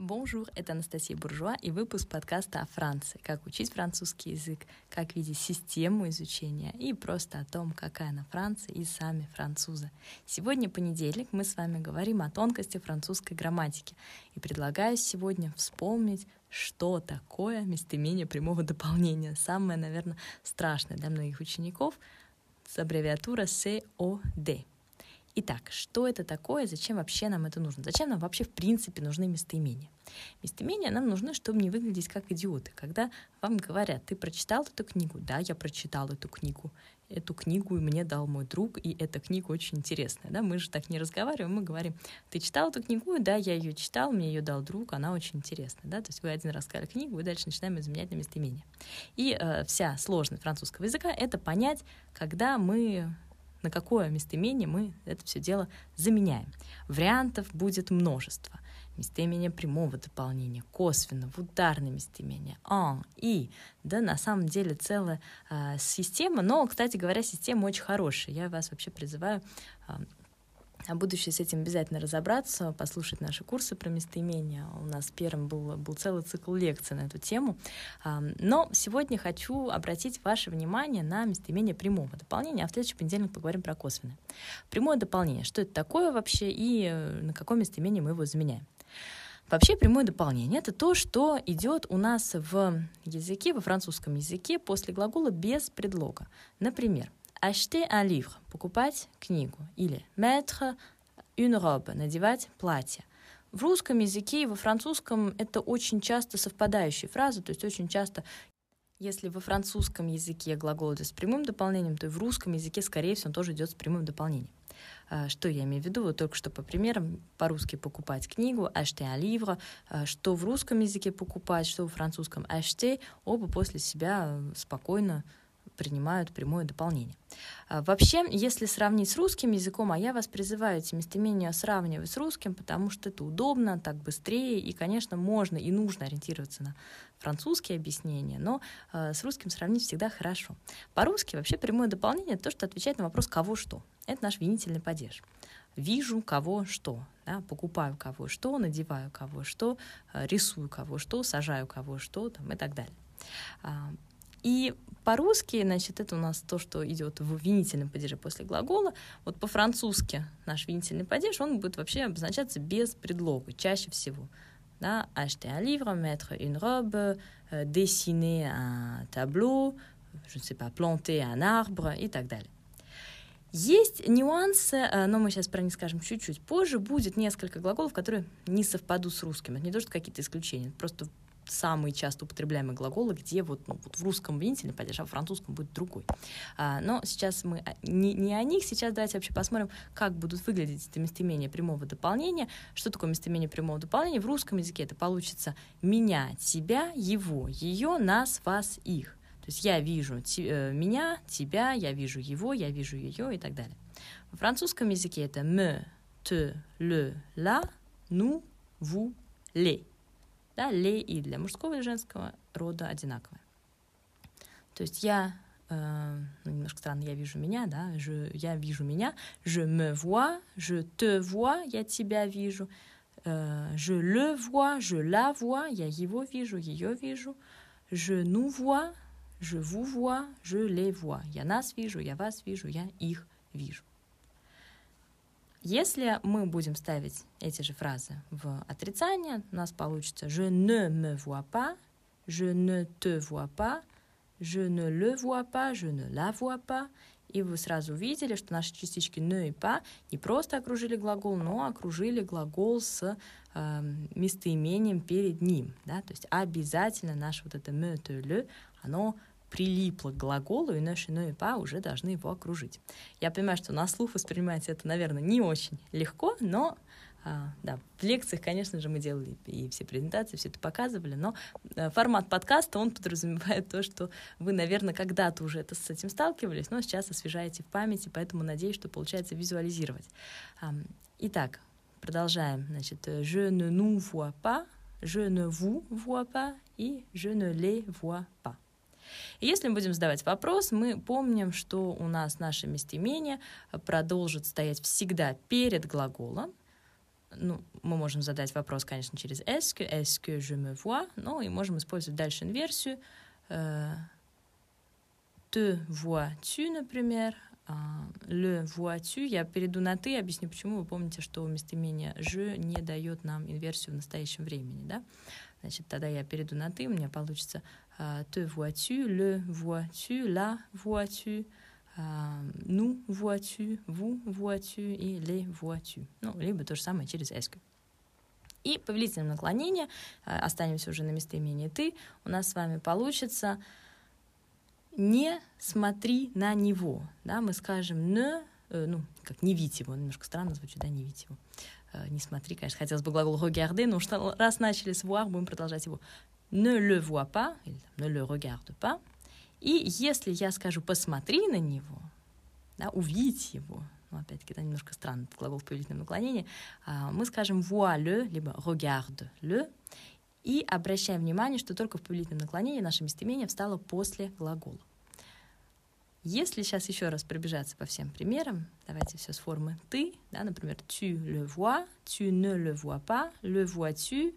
Bonjour, это Анастасия Буржуа и выпуск подкаста о Франции. Как учить французский язык, как видеть систему изучения и просто о том, какая она Франция и сами французы. Сегодня понедельник, мы с вами говорим о тонкости французской грамматики. И предлагаю сегодня вспомнить, что такое местоимение прямого дополнения. Самое, наверное, страшное для многих учеников с аббревиатура COD. Итак, что это такое, зачем вообще нам это нужно? Зачем нам вообще в принципе нужны местоимения? Местоимения нам нужны, чтобы не выглядеть как идиоты. Когда вам говорят, ты прочитал эту книгу? Да, я прочитал эту книгу. Эту книгу мне дал мой друг, и эта книга очень интересная. Да? Мы же так не разговариваем, мы говорим, ты читал эту книгу? Да, я ее читал, мне ее дал друг, она очень интересная. Да? То есть вы один раз сказали книгу, вы дальше начинаем изменять на местоимение. И э, вся сложность французского языка — это понять, когда мы на какое местоимение мы это все дело заменяем. Вариантов будет множество. Местоимение прямого дополнения, косвенно, в ударное местоимение, а, и, да, на самом деле целая э, система, но, кстати говоря, система очень хорошая. Я вас вообще призываю э, а будущее с этим обязательно разобраться, послушать наши курсы про местоимения. У нас первым был, был целый цикл лекций на эту тему. Но сегодня хочу обратить ваше внимание на местоимение прямого дополнения, а в следующий понедельник поговорим про косвенное. Прямое дополнение. Что это такое вообще и э, на каком местоимении мы его заменяем? Вообще прямое дополнение — это то, что идет у нас в языке, во французском языке после глагола без предлога. Например, acheter un livre — покупать книгу, или mettre une robe — надевать платье. В русском языке и во французском это очень часто совпадающие фразы, то есть очень часто если во французском языке глагол идет с прямым дополнением, то и в русском языке, скорее всего, он тоже идет с прямым дополнением. А, что я имею в виду? Вот только что по примерам по-русски покупать книгу, acheter un livre, а, что в русском языке покупать, что в французском acheter, оба после себя спокойно принимают прямое дополнение. А, вообще, если сравнить с русским языком, а я вас призываю эти местоимения сравнивать с русским, потому что это удобно, так быстрее, и, конечно, можно и нужно ориентироваться на французские объяснения, но э, с русским сравнить всегда хорошо. По-русски вообще прямое дополнение — то, что отвечает на вопрос «кого что?». Это наш винительный падеж вижу кого что, да, покупаю кого что, надеваю кого что, а, рисую кого что, сажаю кого что там, и так далее. И по-русски, значит, это у нас то, что идет в винительном падеже после глагола. Вот по-французски наш винительный падеж, он будет вообще обозначаться без предлога, чаще всего. Да, acheter un livre, mettre une robe, euh, dessiner un tableau, je ne sais pas, planter un arbre и так далее. Есть нюансы, э, но мы сейчас про них скажем чуть-чуть позже. Будет несколько глаголов, которые не совпадут с русским. Это не то, что какие-то исключения. Просто самые часто употребляемые глаголы, где вот, ну, вот в русском винителе падеж, а в французском будет другой. А, но сейчас мы а, не, не о них, сейчас давайте вообще посмотрим, как будут выглядеть это местоимения прямого дополнения. Что такое местоимение прямого дополнения? В русском языке это получится меня, тебя, его, ее, нас, вас, их. То есть я вижу те, э, меня, тебя, я вижу его, я вижу ее и так далее. В французском языке это me, te, le, la, nous, vous, les да, ле и для мужского и женского рода одинаковые. То есть я, э, ну, немножко странно, я вижу меня, да, je, я вижу меня, je me vois, je te vois, я тебя вижу, э, je le vois, je la vois, я его вижу, ее вижу, je nous vois, je vous vois, je les vois, я нас вижу, я вас вижу, я их вижу. Если мы будем ставить эти же фразы в отрицание, у нас получится «je ne me vois pas», «je ne te vois pas», «je ne le vois pas», «je ne la vois pas». И вы сразу увидели, что наши частички «ne» и «pas» не просто окружили глагол, но окружили глагол с э, местоимением перед ним. Да? То есть обязательно наше вот это «me», «te», «le», оно прилипло к глаголу, и наши «но» и «па» уже должны его окружить. Я понимаю, что на слух воспринимать это, наверное, не очень легко, но а, да, в лекциях, конечно же, мы делали и все презентации, все это показывали, но э, формат подкаста, он подразумевает то, что вы, наверное, когда-то уже это, с этим сталкивались, но сейчас освежаете в памяти, поэтому надеюсь, что получается визуализировать. А, итак, продолжаем. Значит, je ne nous vois pas, je ne vous vois pas и je ne les vois pas. И если мы будем задавать вопрос, мы помним, что у нас наше местоимение продолжит стоять всегда перед глаголом, ну, мы можем задать вопрос, конечно, через est-ce que, est-ce que je me vois, ну, и можем использовать дальше инверсию. Э, te vois-tu, например, а, le vois-tu. Я перейду на ты, объясню, почему. Вы помните, что местоимение je не дает нам инверсию в настоящем времени, да? Значит, тогда я перейду на ты, у меня получится te vois-tu, le vois-tu, la vois-tu, uh, nous vois-tu, vous vois-tu и les vois-tu. Ну, либо то же самое через est И повелительное наклонение, uh, останемся уже на местоимении ты, у нас с вами получится не смотри на него. Да, мы скажем не, э, ну, как не видь его, немножко странно звучит, да, не видь его. Э, не смотри, конечно, хотелось бы глагол regarder, но что, раз начали с voir, будем продолжать его. Ne le vois pas, или там, ne le regarde pas. И если я скажу посмотри на него, да, увидеть его, ну, опять-таки, это немножко странно, глагол в повелительном наклонении, а, мы скажем vois le, либо regarde le, и обращаем внимание, что только в повелительном наклонении наше местоимение встало после глагола. Если сейчас еще раз пробежаться по всем примерам, давайте все с формы ты, да, например, tu le vois, tu ne le vois pas, le vois-tu,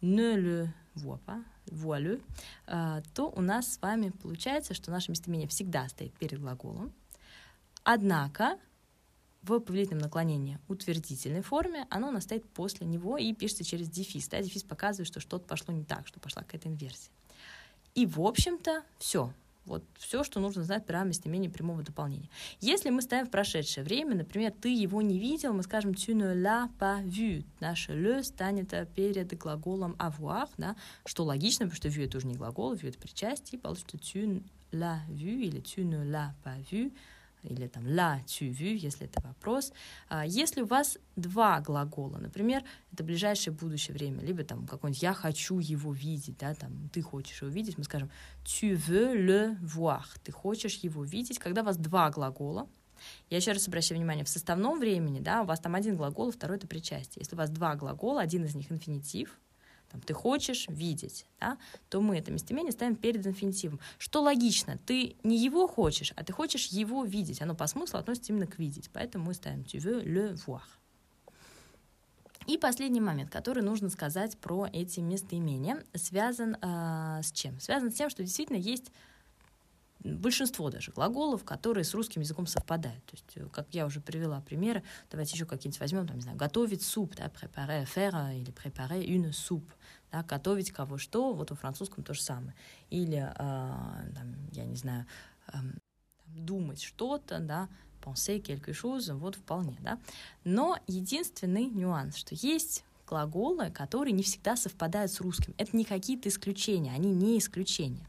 ne le pas, vois-le, а, то у нас с вами получается, что наше местоимение всегда стоит перед глаголом. Однако в повелительном наклонении утвердительной форме оно у нас стоит после него и пишется через дефис. Да? Дефис показывает, что что-то пошло не так, что пошла какая-то инверсия. И, в общем-то, все. Вот все, что нужно знать про местоимение прямого дополнения. Если мы ставим в прошедшее время, например, ты его не видел, мы скажем tu ne l'as pas vu. Наше le станет перед глаголом avoir, да, что логично, потому что vu это уже не глагол, vu это причастие, и получится tu l'as vu или tu ne l'as pas vu или там la tu vu, если это вопрос. А если у вас два глагола, например, это ближайшее будущее время, либо там какой-нибудь я хочу его видеть, да, там ты хочешь его видеть, мы скажем tu veux le voir, ты хочешь его видеть, когда у вас два глагола, я еще раз обращаю внимание, в составном времени, да, у вас там один глагол, второй это причастие. Если у вас два глагола, один из них инфинитив, там, ты хочешь видеть, да, то мы это местоимение ставим перед инфинитивом. Что логично, ты не его хочешь, а ты хочешь его видеть. Оно по смыслу относится именно к видеть. Поэтому мы ставим tu veux le voir. И последний момент, который нужно сказать про эти местоимения, связан э, с чем? Связан с тем, что действительно есть большинство даже глаголов, которые с русским языком совпадают. То есть, э, как я уже привела примеры, давайте еще какие-нибудь возьмем, там, не знаю, готовить суп, да, préparer, faire или préparer une soupe, да, готовить кого что, вот во французском то же самое. Или, э, там, я не знаю, э, думать что-то, да, penser quelque chose, вот вполне, да. Но единственный нюанс, что есть глаголы, которые не всегда совпадают с русским. Это не какие-то исключения, они не исключения.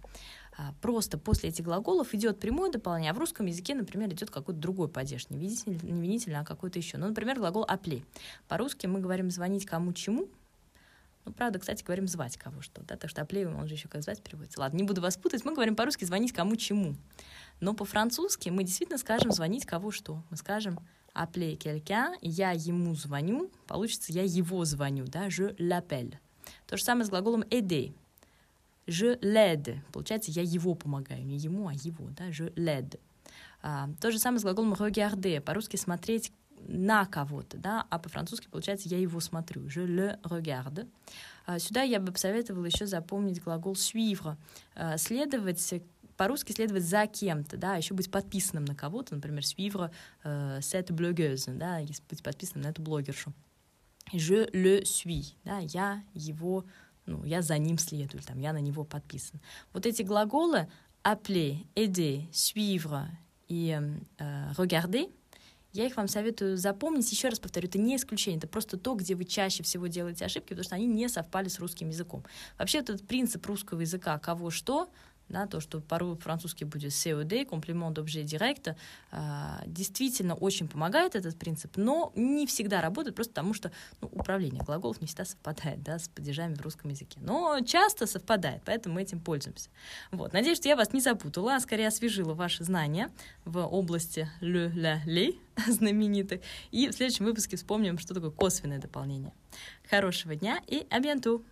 А, просто после этих глаголов идет прямое дополнение, а в русском языке, например, идет какой-то другой падеж, не винительный, а какой-то еще. Ну, например, глагол «апли». По-русски мы говорим «звонить кому чему», ну, правда, кстати, говорим «звать кого что», да, так что «апли» он же еще как «звать» переводится. Ладно, не буду вас путать, мы говорим по-русски «звонить кому чему». Но по-французски мы действительно скажем «звонить кого что». Мы скажем «appeler quelqu'un», я ему звоню, получится «я его звоню», да, «je l'appelle». То же самое с глаголом «aider». Je l'aide. Получается, я его помогаю. Не ему, а его. Да? Je l'aide. А, то же самое с глаголом regarder. По-русски смотреть на кого-то, да, а по-французски получается я его смотрю, je le regarde. А, сюда я бы посоветовала еще запомнить глагол suivre, а, следовать по-русски следовать за кем-то, да, еще быть подписанным на кого-то, например, suivre э, cette blogueuse, да, быть подписанным на эту блогершу. Je le suis, да, я его ну, я за ним следую, там, я на него подписан. Вот эти глаголы appeler, aider, suivre и э, regarder, я их вам советую запомнить. Еще раз повторю, это не исключение, это просто то, где вы чаще всего делаете ошибки, потому что они не совпали с русским языком. Вообще этот принцип русского языка «кого что» да, то, что по-французски будет COD, комплимент d'objet direct, э, действительно очень помогает этот принцип, но не всегда работает, просто потому что ну, управление глаголов не всегда совпадает да, с падежами в русском языке. Но часто совпадает, поэтому мы этим пользуемся. Вот. Надеюсь, что я вас не запутала, а скорее освежила ваши знания в области le, la, les знаменитых. И в следующем выпуске вспомним, что такое косвенное дополнение. Хорошего дня и абьянту!